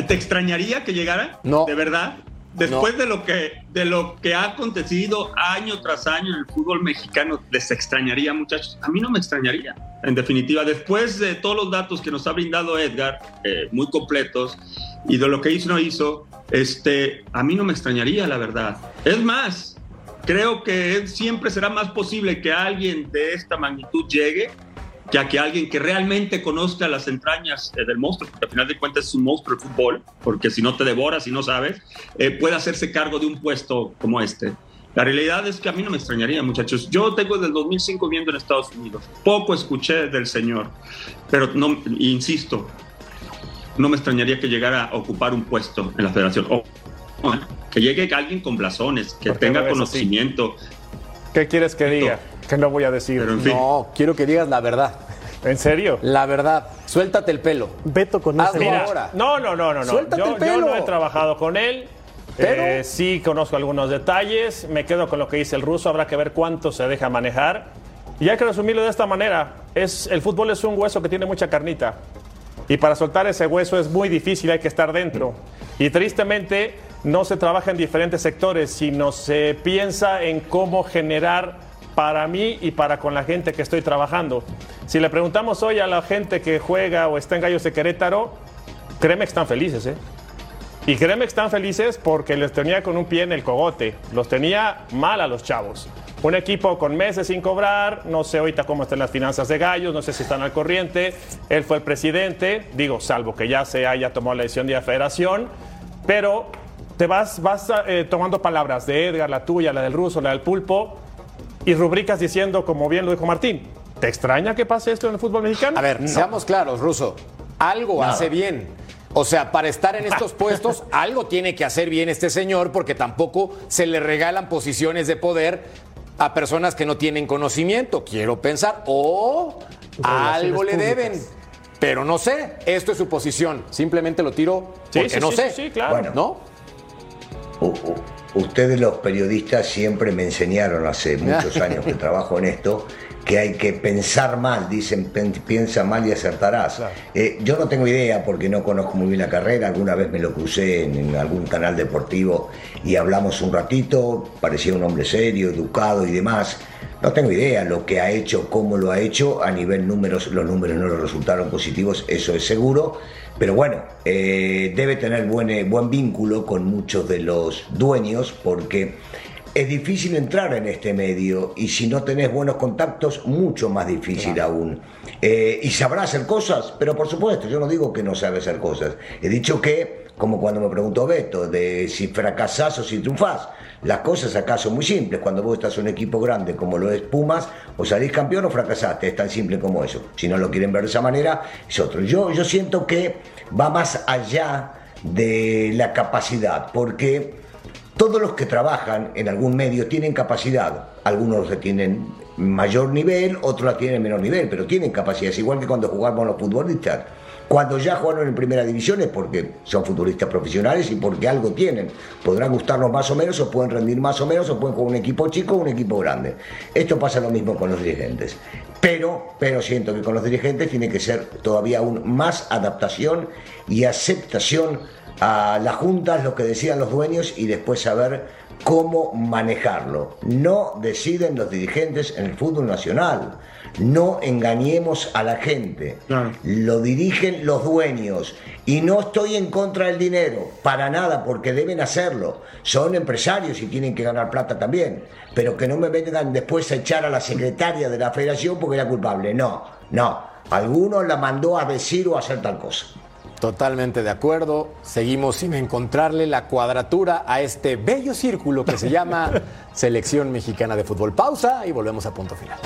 Speaker 7: ¿te extrañaría que llegara?
Speaker 1: No.
Speaker 7: ¿De verdad? Después de, lo que, de lo que ha acontecido año tras año en el fútbol mexicano, ¿les extrañaría, muchachos? A mí no me extrañaría. En definitiva, después de todos los datos que nos ha brindado Edgar, eh, muy completos, y de lo que hizo o no hizo, este, a mí no me extrañaría, la verdad. Es más, creo que siempre será más posible que alguien de esta magnitud llegue que a que alguien que realmente conozca las entrañas eh, del monstruo, porque al final de cuentas es un monstruo de fútbol, porque si no te devoras y no sabes, eh, puede hacerse cargo de un puesto como este. La realidad es que a mí no me extrañaría, muchachos. Yo tengo desde el 2005 viendo en Estados Unidos. Poco escuché del señor, pero no, insisto, no me extrañaría que llegara a ocupar un puesto en la federación. O que llegue alguien con blasones, que
Speaker 4: ¿Por qué
Speaker 7: tenga
Speaker 4: ves así?
Speaker 7: conocimiento.
Speaker 4: ¿Qué quieres que diga? Que no voy a decir.
Speaker 7: Pero en fin.
Speaker 1: No, quiero que digas la verdad.
Speaker 4: ¿En serio?
Speaker 1: La verdad. Suéltate el pelo.
Speaker 5: Beto conoce
Speaker 1: Hazlo
Speaker 5: mucho.
Speaker 1: ahora.
Speaker 4: No, no, no, no. no.
Speaker 1: Suéltate
Speaker 4: Yo,
Speaker 1: el
Speaker 4: yo
Speaker 1: pelo.
Speaker 4: no he trabajado con él.
Speaker 1: Pero-
Speaker 4: Eh, sí conozco algunos detalles. Me quedo con lo que dice el ruso. Habrá que ver cuánto se deja manejar. Y hay que resumirlo de esta manera. Es, el fútbol es un hueso que tiene mucha carnita. Y para soltar ese hueso es muy difícil, hay que estar dentro. Y tristemente no se trabaja en diferentes sectores, sino se piensa en cómo generar para mí y para con la gente que estoy trabajando. Si le preguntamos hoy a la gente que juega o está en Gallos de Querétaro, créeme que están felices, ¿eh? Y créeme que están felices porque les tenía con un pie en el cogote. Los tenía mal a los chavos. Un equipo con meses sin cobrar, no sé ahorita cómo están las finanzas de Gallos, no sé si están al corriente. Él fue el presidente, digo, salvo que ya se haya tomado la decisión de la federación, pero te vas, vas eh, tomando palabras de Edgar, la tuya, la del ruso, la del pulpo, y rubricas diciendo, como bien lo dijo Martín, ¿te extraña que pase esto en el fútbol mexicano?
Speaker 1: A ver, seamos claros, Ruso. Algo hace bien. O sea, para estar en estos puestos, algo tiene que hacer bien este señor, porque tampoco se le regalan posiciones de poder a personas que no tienen conocimiento, quiero pensar, o algo le
Speaker 5: públicas.
Speaker 1: deben. Pero no sé, esto es su posición. Simplemente lo tiro
Speaker 4: Sí,
Speaker 1: porque
Speaker 4: sí,
Speaker 1: no
Speaker 4: sí,
Speaker 1: sé.
Speaker 4: claro.
Speaker 6: Bueno.
Speaker 1: ¿No?
Speaker 6: Ustedes los periodistas siempre me enseñaron hace muchos años que trabajo en esto que hay que pensar mal, dicen piensa mal y acertarás. Eh, yo no tengo idea porque no conozco muy bien la carrera, alguna vez me lo crucé en, en algún canal deportivo y hablamos un ratito, parecía un hombre serio, educado y demás. No tengo idea lo que ha hecho, cómo lo ha hecho, a nivel números, los números no le resultaron positivos, eso es seguro. Pero bueno, eh, debe tener buen, eh, buen vínculo con muchos de los dueños porque es difícil entrar en este medio y si no tenés buenos contactos, mucho más difícil aún. Eh, y sabrá hacer cosas, pero por supuesto, yo no digo que no sabe hacer cosas. He dicho que, como cuando me preguntó Beto, de si fracasás o si triunfás. Las cosas acá son muy simples. Cuando vos estás en un equipo grande como lo es Pumas, o salís campeón o fracasaste. Es tan simple como eso. Si no lo quieren ver de esa manera, es otro. Yo, yo siento que va más allá de la capacidad, porque todos los que trabajan en algún medio tienen capacidad. Algunos tienen mayor nivel, otros la tienen menor nivel, pero tienen capacidad. Es igual que cuando jugamos los futbolistas. Cuando ya jugaron en primera división es porque son futbolistas profesionales y porque algo tienen. Podrán gustarnos más o menos, o pueden rendir más o menos, o pueden jugar un equipo chico o un equipo grande. Esto pasa lo mismo con los dirigentes. Pero, pero siento que con los dirigentes tiene que ser todavía aún más adaptación y aceptación a las juntas, lo que decían los dueños y después saber cómo manejarlo. No deciden los dirigentes en el fútbol nacional. No engañemos a la gente. Lo dirigen los dueños. Y no estoy en contra del dinero, para nada, porque deben hacerlo. Son empresarios y tienen que ganar plata también. Pero que no me vengan después a echar a la secretaria de la federación porque era culpable. No, no. Alguno la mandó a decir o a hacer tal cosa.
Speaker 1: Totalmente de acuerdo. Seguimos sin encontrarle la cuadratura a este bello círculo que se llama Selección Mexicana de Fútbol. Pausa y volvemos a punto final.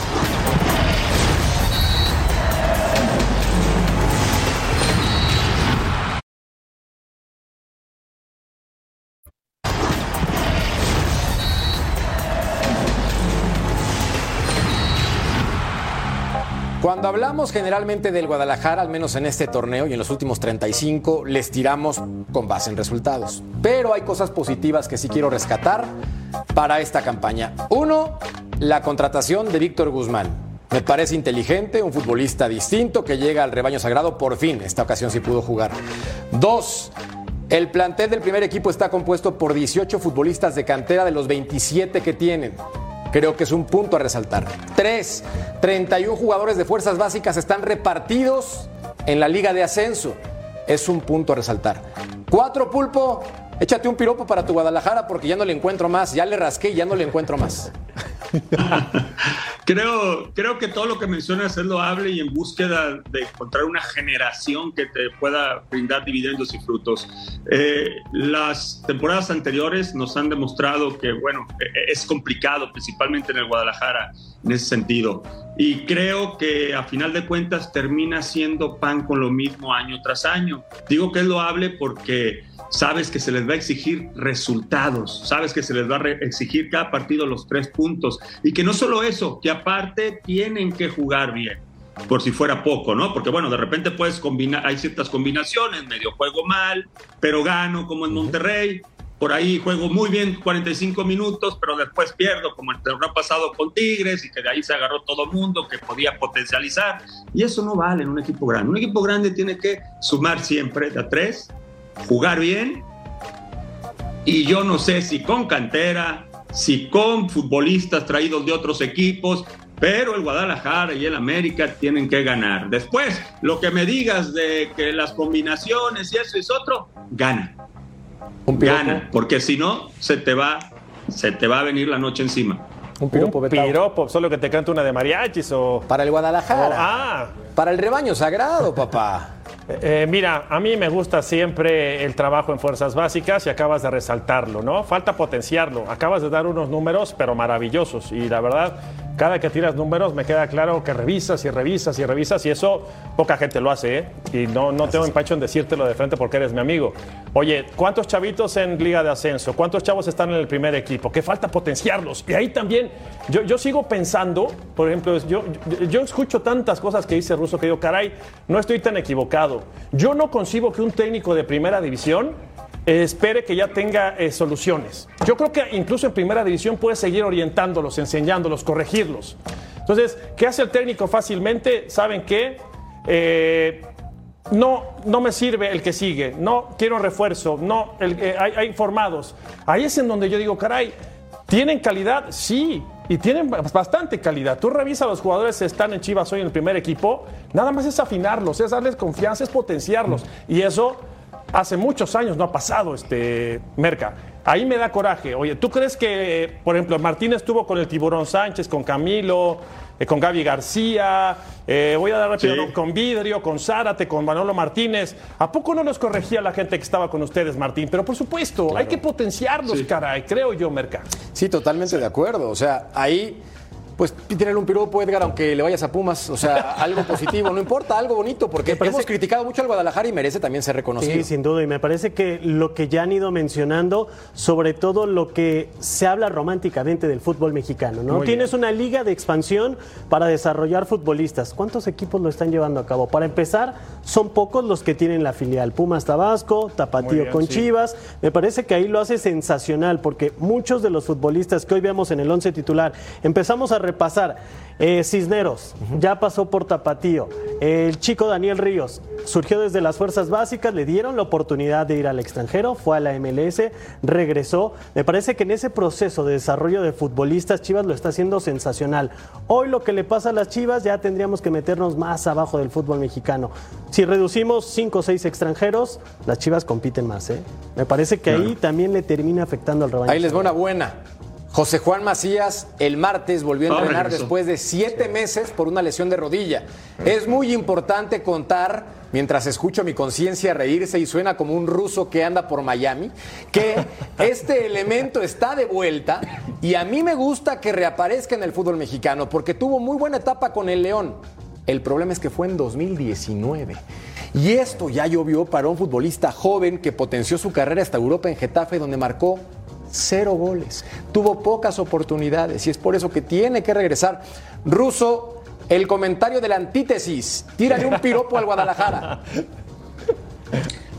Speaker 1: Hablamos generalmente del Guadalajara, al menos en este torneo y en los últimos 35, les tiramos con base en resultados. Pero hay cosas positivas que sí quiero rescatar para esta campaña. Uno, la contratación de Víctor Guzmán. Me parece inteligente, un futbolista distinto que llega al rebaño sagrado. Por fin, esta ocasión sí pudo jugar. Dos, el plantel del primer equipo está compuesto por 18 futbolistas de cantera de los 27 que tienen. Creo que es un punto a resaltar. Tres, 31 jugadores de fuerzas básicas están repartidos en la liga de ascenso. Es un punto a resaltar. Cuatro, Pulpo, échate un piropo para tu Guadalajara porque ya no le encuentro más. Ya le rasqué y ya no le encuentro más.
Speaker 7: creo, creo que todo lo que mencionas es loable y en búsqueda de encontrar una generación que te pueda brindar dividendos y frutos. Eh, las temporadas anteriores nos han demostrado que, bueno, e-, es complicado, principalmente en el Guadalajara, en ese sentido. Y creo que a final de cuentas termina siendo pan con lo mismo año tras año. Digo que es loable porque sabes que se les va a exigir resultados, sabes que se les va a exigir cada partido los tres puntos y que no solo eso, que aparte tienen que jugar bien, por si fuera poco, ¿no? Porque bueno, de repente puedes combinar, hay ciertas combinaciones, medio juego mal, pero gano como en Monterrey, por ahí juego muy bien 45 minutos, pero después pierdo, como el torneo pasado con Tigres, y que de ahí se agarró todo el mundo, que podía potencializar. Y eso no vale en un equipo grande. Un equipo grande tiene que sumar siempre de a tres, jugar bien y yo no sé si con cantera, si con futbolistas traídos de otros equipos, pero el Guadalajara y el América tienen que ganar. Después, lo que me digas de que las combinaciones y eso es otro, gana. Un gana, porque si no, se te va, se te va a venir la noche encima.
Speaker 4: Un piropo, un piropo, solo que te cante una de mariachis o...
Speaker 1: Para el Guadalajara. ah. Para el rebaño sagrado, papá.
Speaker 4: Eh, mira, a mí me gusta siempre el trabajo en fuerzas básicas y acabas de resaltarlo, ¿no? Falta potenciarlo. Acabas de dar unos números, pero maravillosos. Y la verdad, cada que tiras números me queda claro que revisas y revisas y revisas y eso poca gente lo hace, ¿eh? Y no, no tengo empacho en decírtelo de frente porque eres mi amigo. Oye, ¿cuántos chavitos en Liga de Ascenso? ¿Cuántos chavos están en el primer equipo? Que falta potenciarlos. Y ahí también, yo, yo sigo pensando, por ejemplo, yo, yo, escucho tantas cosas que dice Russo que digo, caray, no estoy tan equivocado. Yo no concibo que un técnico de primera división espere que ya tenga eh, soluciones. Yo creo que incluso en primera división puede seguir orientándolos, enseñándolos, corregirlos. Entonces, ¿qué hace el técnico fácilmente? ¿Saben qué? Eh, no, no me sirve el que sigue, no quiero refuerzo, no, eh, hay, hay formados. Ahí es en donde yo digo, caray, ¿tienen calidad? Sí, y tienen bastante calidad. Tú revisas a los jugadores que están en Chivas hoy en el primer equipo, nada más es afinarlos, es darles confianza, es potenciarlos. Y eso hace muchos años no ha pasado, este Merca. ahí me da coraje. Oye, ¿tú crees que, por ejemplo, Martínez estuvo con el Tiburón Sánchez, con Camilo, eh, con Gaby García, eh, voy a dar rápido,
Speaker 7: Sí.
Speaker 4: con Vidrio, con Zárate, con Manolo Martínez? ¿A poco no los corregía la gente que estaba con ustedes, Martín? Pero por supuesto, hay que potenciarlos, caray, creo yo, Merca.
Speaker 1: Sí, totalmente de acuerdo. O sea, ahí, pues tiene un piropo, Edgar, aunque le vayas a Pumas. O sea, algo positivo, no importa, algo bonito, porque
Speaker 5: parece
Speaker 1: hemos criticado mucho al Guadalajara y merece también ser reconocido.
Speaker 5: Sí, sin duda. Y me parece que lo que ya han ido mencionando, sobre todo lo que se habla románticamente del fútbol mexicano, ¿no?
Speaker 4: Muy
Speaker 5: Tienes una liga de expansión para desarrollar futbolistas. ¿Cuántos equipos lo están llevando a cabo? Para empezar, son pocos los que tienen la filial. Pumas Tabasco, Tapatío
Speaker 4: bien,
Speaker 5: con
Speaker 4: sí.
Speaker 5: Chivas. Me parece que ahí lo hace sensacional porque muchos de los futbolistas que hoy vemos en el 11 titular, empezamos a repasar. Eh, Cisneros, ya pasó por Tapatío. El chico Daniel Ríos surgió desde las fuerzas básicas, le dieron la oportunidad de ir al extranjero, fue a la MLS, regresó. Me parece que en ese proceso de desarrollo de futbolistas, Chivas lo está haciendo sensacional. Hoy lo que le pasa a las Chivas, ya tendríamos que meternos más abajo del fútbol mexicano. Si reducimos 5 o 6 extranjeros, las Chivas compiten más. ¿eh? Me parece que ahí también le termina afectando al rebaño.
Speaker 1: Ahí les va una buena. José Juan Macías el martes volvió a
Speaker 7: Ah,
Speaker 1: entrenar después de siete meses por una lesión de rodilla. Es muy importante contar, mientras escucho mi conciencia reírse y suena como un ruso que anda por Miami, que este elemento está de vuelta y a mí me gusta que reaparezca en el fútbol mexicano porque tuvo muy buena etapa con el León. El problema es que fue en 2019. Y esto ya llovió para un futbolista joven que potenció su carrera hasta Europa en Getafe, donde marcó cero goles. Tuvo pocas oportunidades y es por eso que tiene que regresar. Ruso, el comentario de la antítesis. Tírale un piropo al Guadalajara.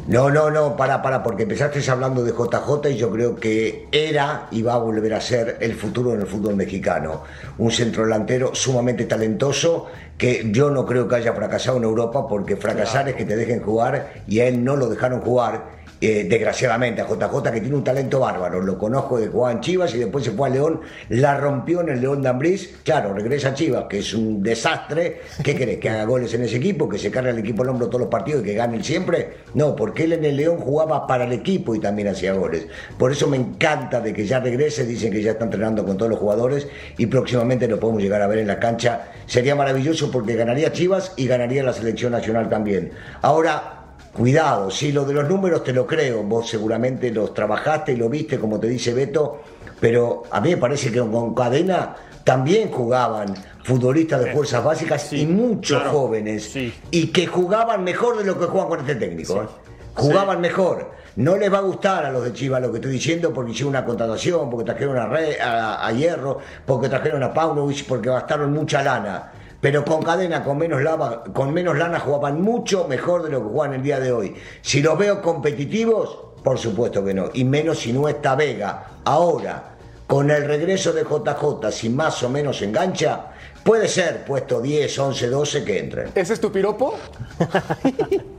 Speaker 6: No, no, no, para, para, porque empezaste hablando de JJ y yo creo que era y va a volver a ser el futuro en el fútbol mexicano. Un centro delantero sumamente talentoso que yo no creo que haya fracasado en Europa porque fracasar es que te dejen jugar y a él no lo dejaron jugar. Eh, desgraciadamente a JJ que tiene un talento bárbaro, lo conozco de jugar en Chivas y después se fue a León, la rompió en el León de Ambriz, claro, regresa a Chivas, que es un desastre, ¿qué querés? ¿Que haga goles en ese equipo? ¿Que se cargue el equipo al hombro todos los partidos y que gane siempre? No, porque él en el León jugaba para el equipo y también hacía goles. Por eso me encanta de que ya regrese, dicen que ya está entrenando con todos los jugadores y próximamente lo podemos llegar a ver en la cancha. Sería maravilloso porque ganaría Chivas y ganaría la selección nacional también. Ahora, Cuidado, sí, lo de los números te lo creo, vos seguramente los trabajaste y lo viste, como te dice Beto, pero a mí me parece que con Cadena también jugaban futbolistas de fuerzas básicas y muchos
Speaker 7: claro,
Speaker 6: jóvenes,
Speaker 4: sí.
Speaker 6: y que jugaban mejor de lo que juegan con este técnico. ¿eh? Jugaban mejor. No les va a gustar a los de Chivas lo que estoy diciendo porque hicieron una contratación, porque trajeron a, Re- a, a Hierro, porque trajeron a Paunovic, porque gastaron mucha lana. Pero con cadena, con menos, lava, con menos lana, jugaban mucho mejor de lo que juegan el día de hoy. Si los veo competitivos, por supuesto que no. Y menos si no está Vega. Ahora, con el regreso de JJ, si más o menos engancha, puede ser puesto 10, 11, 12 que entren.
Speaker 1: ¿Ese es tu piropo?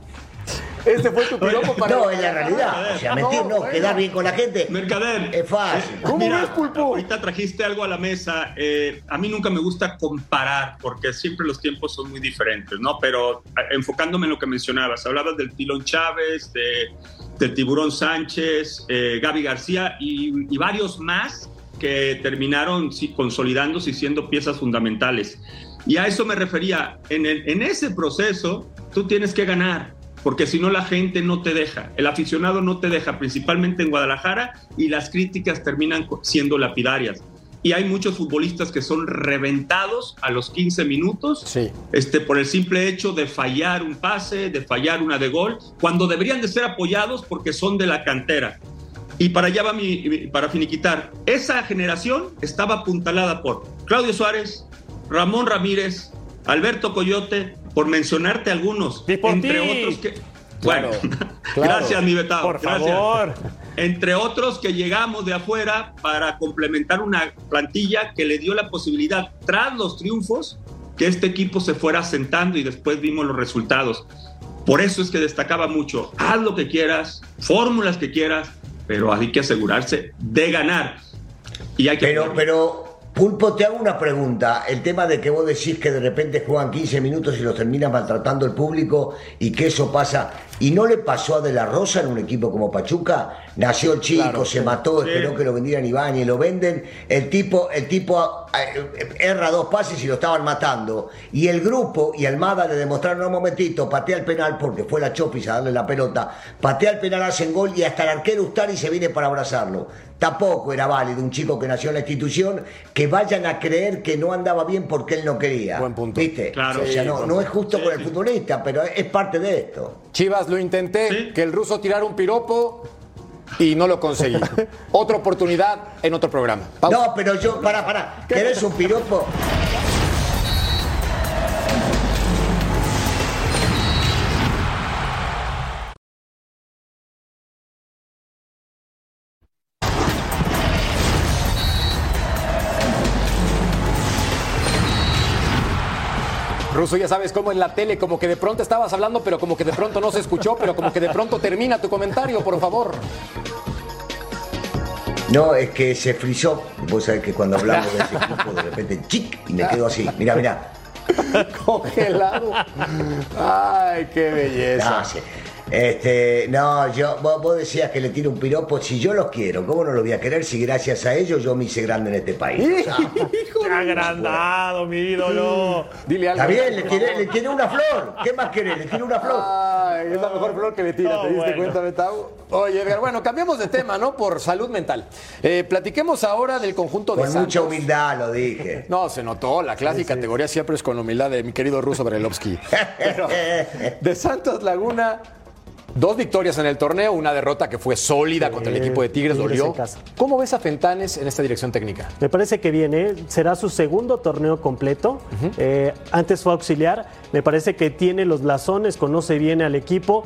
Speaker 1: ¿Este fue tu piropo para
Speaker 6: No, es la realidad. O sea, mentir no, quedar bien con la gente.
Speaker 7: Mercader.
Speaker 6: Es fácil.
Speaker 1: ¿Cómo
Speaker 7: Mira,
Speaker 1: ves, Pulpo?
Speaker 7: Ahorita trajiste algo a la mesa. eh, a mí nunca me gusta comparar porque siempre los tiempos son muy diferentes, ¿no? Pero eh, enfocándome en lo que mencionabas, hablabas del Tilón Chávez, de, del Tiburón Sánchez, eh, Gaby García y, y varios más que terminaron sí, consolidándose y siendo piezas fundamentales. Y a eso me refería. En, el- en ese proceso, tú tienes que ganar porque si no la gente no te deja, el aficionado no te deja, principalmente en Guadalajara, y las críticas terminan siendo lapidarias. Y hay muchos futbolistas que son reventados a los 15 minutos
Speaker 1: Sí.
Speaker 7: este, por el simple hecho de fallar un pase, de fallar una de gol, cuando deberían de ser apoyados porque son de la cantera. Y para allá va mi- para finiquitar. Esa generación estaba apuntalada por Claudio Suárez, Ramón Ramírez, Alberto Coyote, por mencionarte algunos, entre otros que.
Speaker 1: Claro,
Speaker 7: bueno,
Speaker 1: claro.
Speaker 7: gracias, mi Betao.
Speaker 4: Por
Speaker 7: gracias.
Speaker 4: favor.
Speaker 7: Entre otros que llegamos de afuera para complementar una plantilla que le dio la posibilidad, tras los triunfos, que este equipo se fuera asentando y después vimos los resultados. Por eso es que destacaba mucho, haz lo que quieras, fórmulas que quieras, pero hay que asegurarse de ganar. Y hay que
Speaker 6: Pero,
Speaker 7: jugar.
Speaker 6: pero, Pulpo, te hago una pregunta. El tema de que vos decís que de repente juegan 15 minutos y los terminas maltratando el público y que eso pasa. ¿Y no le pasó a De La Rosa en un equipo como Pachuca? Nació el chico, se mató, esperó que lo vendieran y lo venden, el tipo, el tipo eh, erra dos pases y lo estaban matando. Y el grupo y Almada le demostraron un momentito, patea el penal porque fue la Chopis a darle la pelota, patea el penal, hacen gol y hasta el arquero Ustari se viene para abrazarlo. Tampoco era válido un chico que nació en la institución que vayan a creer que no andaba bien porque él no quería.
Speaker 1: Buen punto.
Speaker 6: ¿Viste?
Speaker 7: Claro.
Speaker 6: o sea, no, no es justo con el futbolista, pero es parte de esto.
Speaker 1: Chivas, lo intenté, que el ruso tirara un piropo y no lo conseguí. Otra oportunidad en otro programa.
Speaker 6: No, pero yo, para, para, ¿querés un piropo?
Speaker 1: Ruso, ya sabes cómo en la tele, como que de pronto estabas hablando, pero como que de pronto no se escuchó, pero como que de pronto termina tu comentario, por favor.
Speaker 6: No, es que se frizó. Vos sabés que cuando hablamos de ese equipo, de repente, chic, y me quedo así. Mira, mira.
Speaker 1: Congelado. Ay, qué belleza.
Speaker 6: No, sí. Este, no, yo, vos, vos decías que le tiro un piropo, si yo los quiero, ¿cómo no los voy a querer si gracias a ellos yo me hice grande en este país? O sea,
Speaker 4: ¡Qué agrandado, mi ídolo!
Speaker 1: Dile algo.
Speaker 6: Está bien, le tiré, le tiré una flor. ¿Qué más querés? Le tiré una flor.
Speaker 1: Ay, es la mejor flor que le tira,
Speaker 4: No,
Speaker 1: ¿te diste
Speaker 4: bueno.
Speaker 1: cuenta, Betau? Oye, Edgar, bueno, cambiamos de tema, ¿no? Por salud mental. Eh, platiquemos ahora del conjunto de
Speaker 6: Con mucha
Speaker 1: Santos.
Speaker 6: humildad lo dije.
Speaker 1: No, se notó, la clásica categoría siempre es con humildad de mi querido ruso Brelovsky. Pero de Santos Laguna, dos victorias en el torneo, una derrota que fue sólida
Speaker 5: Sí,
Speaker 1: contra el equipo de Tigres,
Speaker 5: Tigres
Speaker 1: dolió. ¿Cómo ves a Fentanes en esta dirección técnica?
Speaker 5: Me parece que viene, será su segundo torneo completo. Eh, antes fue auxiliar. Me parece que tiene los blasones, conoce bien al equipo.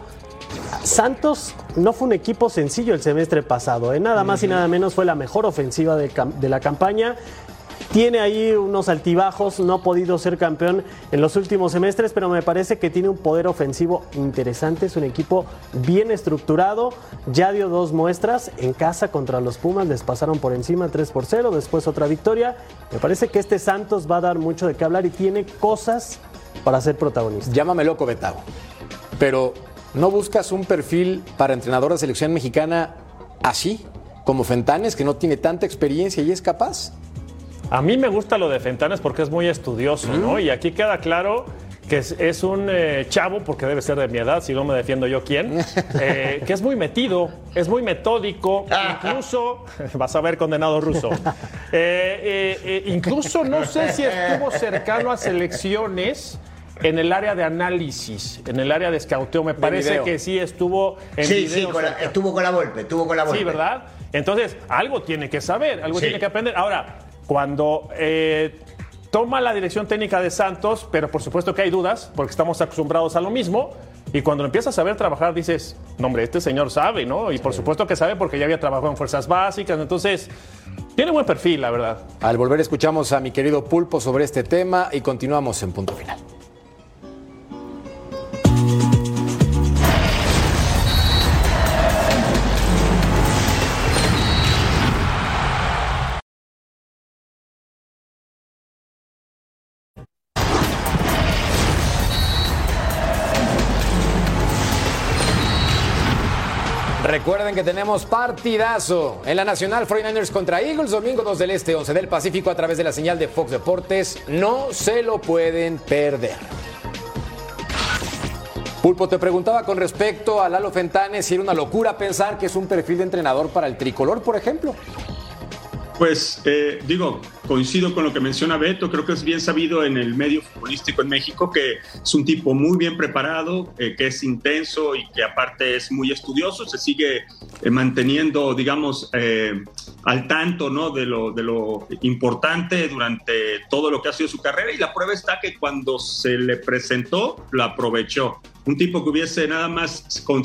Speaker 5: Santos no fue un equipo sencillo el semestre pasado. ¿eh? Nada más y nada menos fue la mejor ofensiva de la campaña. Tiene ahí unos altibajos, no ha podido ser campeón en los últimos semestres, pero me parece que tiene un poder ofensivo interesante. Es un equipo bien estructurado. Ya dio dos muestras en casa contra los Pumas, les pasaron por encima 3 por 0, después otra victoria. Me parece que este Santos va a dar mucho de qué hablar y tiene cosas para ser protagonista.
Speaker 1: Llámame loco, Betao. Pero ¿no buscas un perfil para entrenador de selección mexicana así? Como Fentanes, que no tiene tanta experiencia y es capaz.
Speaker 4: A mí me gusta lo de Fentanes porque es muy estudioso, ¿no? Y aquí queda claro que es, es un eh, chavo, porque debe ser de mi edad, si no me defiendo yo quién, eh, que es muy metido, es muy metódico, incluso, vas a ver condenado ruso, Eh, incluso no sé si estuvo cercano a selecciones en el área de análisis, en el área de escauteo, me parece que sí estuvo en
Speaker 6: Sí, sí, con la- estuvo con la golpe, estuvo con la golpe.
Speaker 4: Sí, ¿verdad? Entonces, algo tiene que saber, algo
Speaker 6: Sí.
Speaker 4: tiene que aprender. Ahora, cuando eh, toma la dirección técnica de Santos, pero por supuesto que hay dudas, porque estamos acostumbrados a lo mismo, y cuando empiezas a ver trabajar dices, no hombre, este señor sabe, ¿no? Y por supuesto que sabe porque ya había trabajado en fuerzas básicas, entonces, tiene buen perfil, la verdad.
Speaker 1: Al volver escuchamos a mi querido Pulpo sobre este tema y continuamos en punto final. Recuerden que tenemos partidazo en la Nacional 49ers contra Eagles, domingo 2 del Este, 11 del Pacífico a través de la señal de Fox Deportes. No se lo pueden perder. Pulpo, te preguntaba con respecto a Lalo Fentanes si era una locura pensar que es un perfil de entrenador para el tricolor, por ejemplo.
Speaker 7: Pues eh, digo, coincido con lo que menciona Beto, creo que es bien sabido en el medio futbolístico en México que es un tipo muy bien preparado, eh, que es intenso y que aparte es muy estudioso, se sigue eh, manteniendo, digamos, al tanto ¿no? de, lo, de lo importante durante todo lo que ha sido su carrera y la prueba está que cuando se le presentó, lo aprovechó. Un tipo que hubiese nada más con-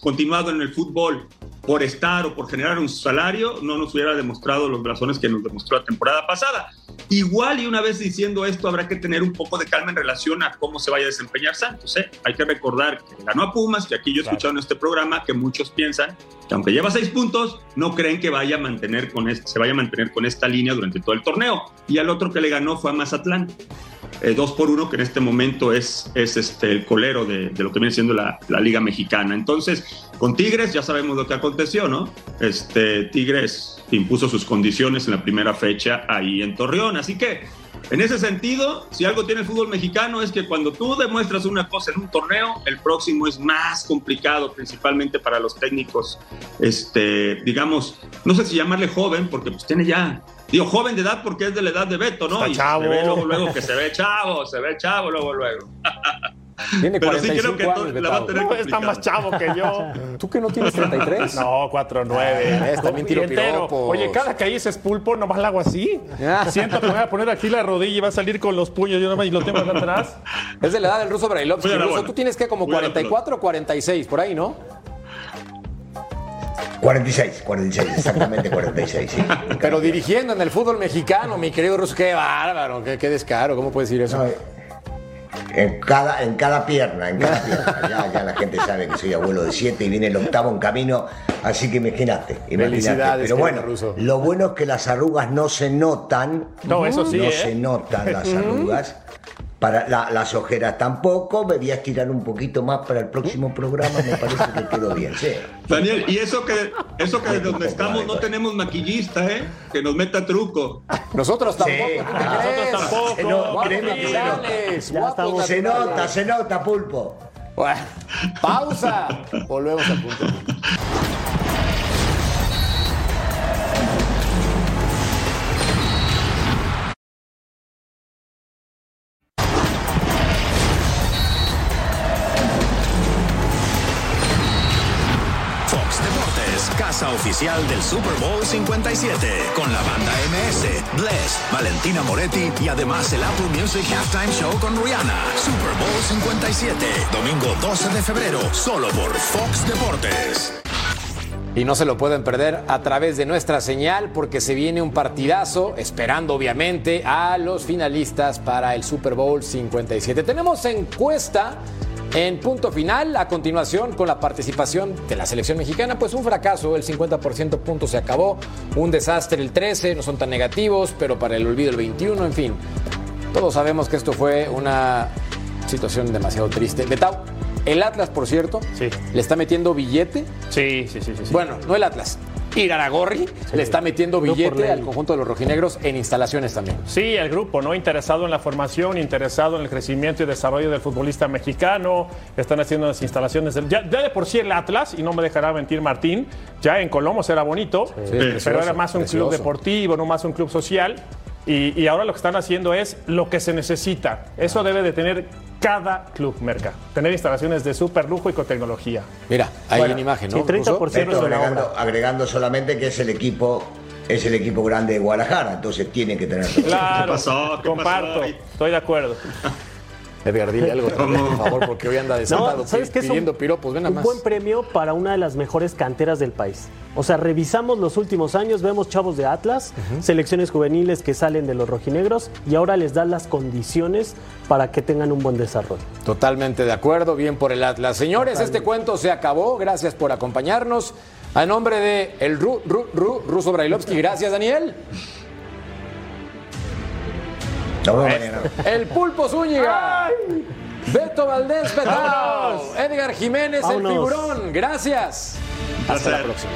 Speaker 7: continuado en el fútbol por estar o por generar un salario, no nos hubiera demostrado los blasones que nos demostró la temporada pasada. Igual y una vez diciendo esto, habrá que tener un poco de calma en relación a cómo se vaya a desempeñar Santos. ¿eh? Hay que recordar que ganó a Pumas, que aquí yo he escuchado en este programa que muchos piensan que aunque lleva seis puntos, no creen que vaya a mantener con este, se vaya a mantener con esta línea durante todo el torneo. Y al otro que le ganó fue a Mazatlán. eh, dos por uno, que en este momento es, es este, el colero de, lo que viene siendo la, la, Liga Mexicana. Entonces, con Tigres ya sabemos lo que aconteció, ¿no? Este, Tigres impuso sus condiciones en la primera fecha ahí en Torreón. Así que en ese sentido, si algo tiene el fútbol mexicano es que cuando tú demuestras una cosa en un torneo, el próximo es más complicado, principalmente para los técnicos, este, digamos, no sé si llamarle joven, porque pues tiene ya, digo joven de edad porque es de la edad de Beto, ¿no? y
Speaker 4: chavo.
Speaker 7: se ve luego, luego que se ve chavo, se ve chavo luego, luego.
Speaker 1: Tiene
Speaker 7: Pero sí
Speaker 1: 45
Speaker 7: creo que
Speaker 1: años,
Speaker 7: la va a tener
Speaker 4: No, está más chavo que yo.
Speaker 1: ¿Tú que no tienes 33?
Speaker 4: No, 4-9.
Speaker 1: Ah, es, también tiro piropos.
Speaker 4: Oye, cada que dices pulpo, nomás la hago así.
Speaker 1: Ah.
Speaker 4: Siento que me voy a poner aquí la rodilla y va a salir con los puños yo nomás y lo tengo acá atrás.
Speaker 1: Es de la edad del ruso Brailovsky. Ruso, tú tienes que como
Speaker 7: Voy a la
Speaker 1: 44 o 46, por ahí, ¿no?
Speaker 6: 46, 46, exactamente 46, sí.
Speaker 1: Pero dirigiendo en el fútbol mexicano, mi querido ruso, qué bárbaro, qué, qué descaro, ¿cómo puedes decir eso?
Speaker 6: No, En cada, en cada pierna, en cada pierna. Ya, ya la gente sabe que soy abuelo de siete y viene el octavo en camino, así que imagínate. Pero bueno, lo bueno es que las arrugas no se notan.
Speaker 4: No, eso sí,
Speaker 6: No
Speaker 4: ¿eh?
Speaker 6: se notan las arrugas. Para la- las ojeras tampoco. Me voy a estirar un poquito más para el próximo programa. Me parece que quedó bien, sí.
Speaker 7: Daniel, y eso que, eso que de donde estamos no tenemos maquillista, ¿eh? Que nos meta truco.
Speaker 1: Nosotros tampoco,
Speaker 6: Sí,
Speaker 1: ¿tú qué
Speaker 6: nosotros
Speaker 4: tampoco.
Speaker 6: Se no-
Speaker 1: Guapos
Speaker 6: créeme que se nota.
Speaker 1: guapos
Speaker 6: Se nota, se nota, pulpo.
Speaker 1: Bueno, pausa. Volvemos al punto.
Speaker 8: Del Super Bowl 57, con la banda MS, Bless, Valentina Moretti y además el Apple Music Halftime Show con Rihanna. Super Bowl 57, domingo 12 de febrero, solo por Fox Deportes.
Speaker 1: Y no se lo pueden perder a través de nuestra señal porque se viene un partidazo, esperando obviamente a los finalistas para el Super Bowl 57. Tenemos encuesta en punto final, a continuación con la participación de la selección mexicana, pues un fracaso, el 50% punto se acabó, un desastre el 13, no son tan negativos, pero para el olvido el 21, en fin. Todos sabemos que esto fue una situación demasiado triste. Betau, el Atlas, por cierto,
Speaker 4: Sí.
Speaker 1: le está metiendo billete
Speaker 4: Sí, sí, sí, sí. sí.
Speaker 1: bueno, no el Atlas. Iraragorri le está metiendo billete al conjunto de los rojinegros en instalaciones también.
Speaker 4: Sí, el grupo, ¿no? Interesado en la formación, interesado en el crecimiento y desarrollo del futbolista mexicano. Están haciendo las instalaciones. del- ya, ya de por sí el Atlas, y no me dejará mentir Martín, ya en Colomos era bonito, pero
Speaker 1: precioso,
Speaker 4: era más un
Speaker 1: precioso.
Speaker 4: club deportivo, no más un club social. Y, y ahora lo que están haciendo es lo que se necesita. Eso debe de tener cada club, Merca. Tener instalaciones de súper lujo y con tecnología.
Speaker 1: Mira, ahí
Speaker 6: Bueno,
Speaker 1: en imagen, ¿no?
Speaker 5: sí, 30%
Speaker 1: Ruso?
Speaker 5: Cero
Speaker 6: Esto
Speaker 5: de la
Speaker 6: agregando,
Speaker 5: obra.
Speaker 6: agregando solamente que es el equipo es el equipo grande de Guadalajara, entonces tiene que tener
Speaker 4: Claro,
Speaker 7: pasó? ¿Qué
Speaker 4: comparto,
Speaker 7: pasó?
Speaker 4: estoy de acuerdo.
Speaker 1: Edgar, dile algo también, por favor, porque hoy anda desatado
Speaker 5: No, ¿sabes
Speaker 1: pi-
Speaker 5: qué es un,
Speaker 1: pidiendo piropos. Ven nada
Speaker 5: un
Speaker 1: más.
Speaker 5: buen premio para una de las mejores canteras del país. O sea, revisamos los últimos años, vemos chavos de Atlas, selecciones juveniles que salen de los rojinegros y ahora les dan las condiciones para que tengan un buen desarrollo.
Speaker 1: Totalmente de acuerdo, bien por el Atlas. Señores, este cuento se acabó. Gracias por acompañarnos. A nombre de el Ru, Ru, Ru, Ruso Brailovsky, gracias Daniel.
Speaker 6: Nos vemos mañana.
Speaker 1: El Pulpo Zúñiga. Beto Valdés Petao. Edgar Jiménez,
Speaker 5: Vámonos.
Speaker 1: el figurón. Gracias. Hasta la próxima.